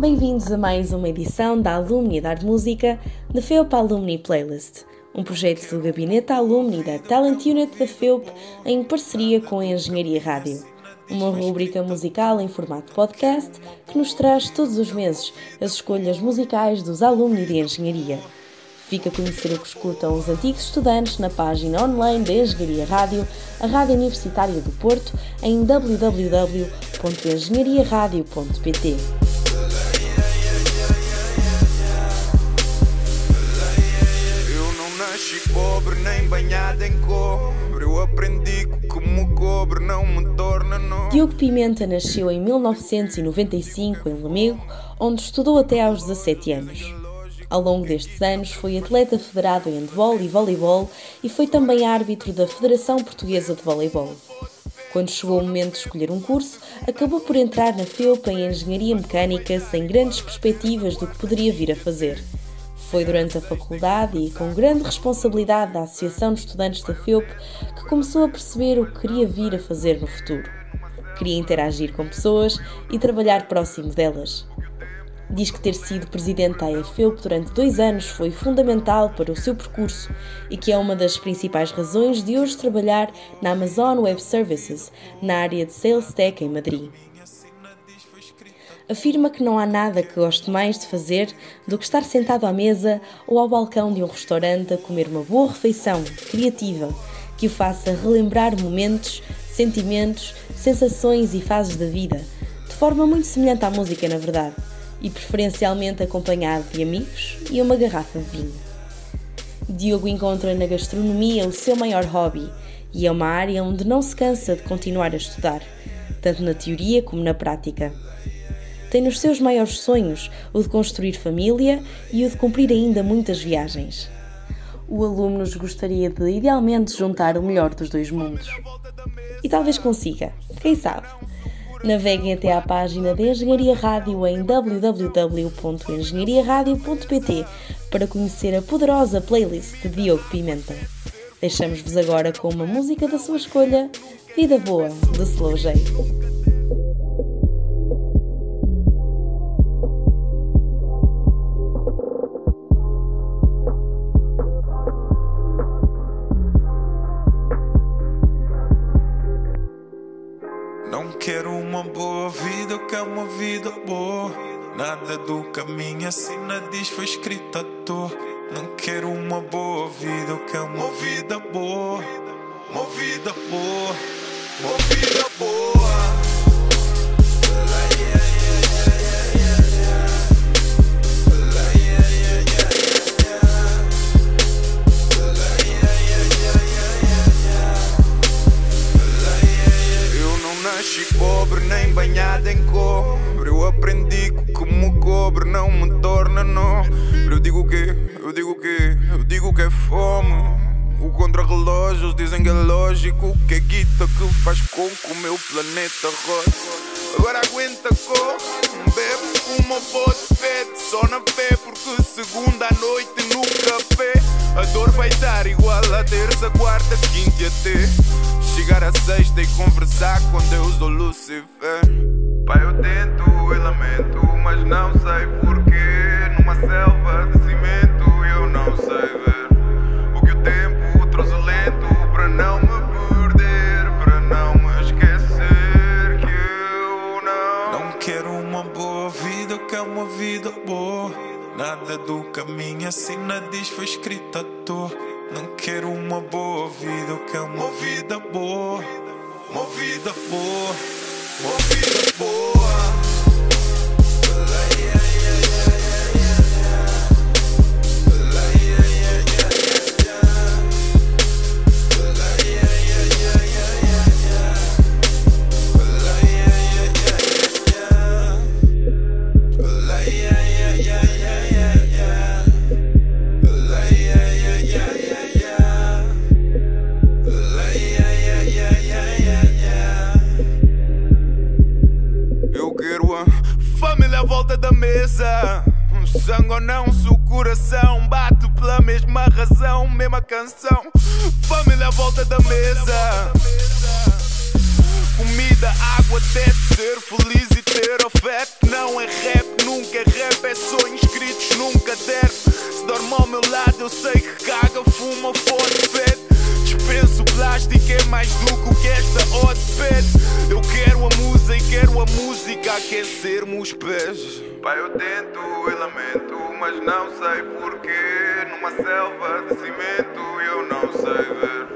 Bem-vindos a mais uma edição da Alumni da Música da FEUP Alumni Playlist, um projeto do Gabinete Alumni da Talent Unit da FEUP em parceria com a Engenharia Rádio. Uma rúbrica musical em formato podcast que nos traz todos os meses as escolhas musicais dos alumni de Engenharia. Fica a conhecer o que escutam os antigos estudantes na página online da Engenharia Rádio, a Rádio Universitária do Porto, em www.engenhariaradio.pt. nasci pobre nem banhado em cobre. Eu aprendi que cobre não me torna. Diogo Pimenta nasceu em 1995 em Lamego, onde estudou até aos 17 anos. Ao longo destes anos foi atleta federado em handball e voleibol e foi também árbitro da Federação Portuguesa de Voleibol. Quando chegou o momento de escolher um curso, acabou por entrar na FEUP em Engenharia Mecânica sem grandes perspectivas do que poderia vir a fazer. Foi durante a faculdade e com grande responsabilidade da Associação de Estudantes da FEUP que começou a perceber o que queria vir a fazer no futuro. Queria interagir com pessoas e trabalhar próximo delas. Diz que ter sido presidente da AFEUP durante dois anos foi fundamental para o seu percurso e que é uma das principais razões de hoje trabalhar na Amazon Web Services, na área de Sales Tech em Madrid. Afirma que não há nada que goste mais de fazer do que estar sentado à mesa ou ao balcão de um restaurante a comer uma boa refeição criativa que o faça relembrar momentos, sentimentos, sensações e fases da vida, de forma muito semelhante à música, na verdade e preferencialmente acompanhado de amigos e uma garrafa de vinho. Diogo encontra na gastronomia o seu maior hobby e é uma área onde não se cansa de continuar a estudar, tanto na teoria como na prática. Tem nos seus maiores sonhos o de construir família e o de cumprir ainda muitas viagens. O aluno gostaria de idealmente juntar o melhor dos dois mundos. E talvez consiga, quem sabe? Naveguem até à página da Engenharia Rádio em www.engenhariaradio.pt para conhecer a poderosa playlist de Diogo Pimenta. Deixamos-vos agora com uma música da sua escolha, Vida Boa, de Slow J. quero uma boa vida, eu quero uma vida boa. Nada do caminho assina diz foi escrito à toa. Não quero uma boa vida, eu quero uma vida boa. Uma vida boa, uma vida boa. Nasci pobre nem banhado em cobre. Eu aprendi que como cobre não me torna nobre. Eu digo o quê? Eu digo o quê? Eu digo que é fome. O contra-relógios dizem que é lógico que é guita que faz com que o meu planeta rode. Agora aguenta cor, bebe uma boa de pet, só na fé, porque segunda à noite no café a dor vai dar igual a terça, quarta, quinta e até chegar a sexta e conversar com Deus do Lucifer. Pai, eu tento e lamento, mas não sei porquê. Numa selva de cimento eu não sei ver Do caminho assina diz foi escrito à. Não quero uma boa vida, eu quero uma vida boa. Uma vida boa, uma vida boa. Volta da mesa. Um sangue ou não, se o coração bate pela mesma razão, mesma canção. Família à volta da mesa. comida, água, até ser feliz e ter afeto. Não é rap, nunca é rap, é sonhos escritos num caderno. Se dorme ao meu lado, eu sei que caga, fuma, fode, fede. Dispenso plástico, é mais do que esta ode pede. Quero a música aquecer-me os pés. Pai, eu tento e lamento, mas não sei porquê. Numa selva de cimento, eu não sei ver.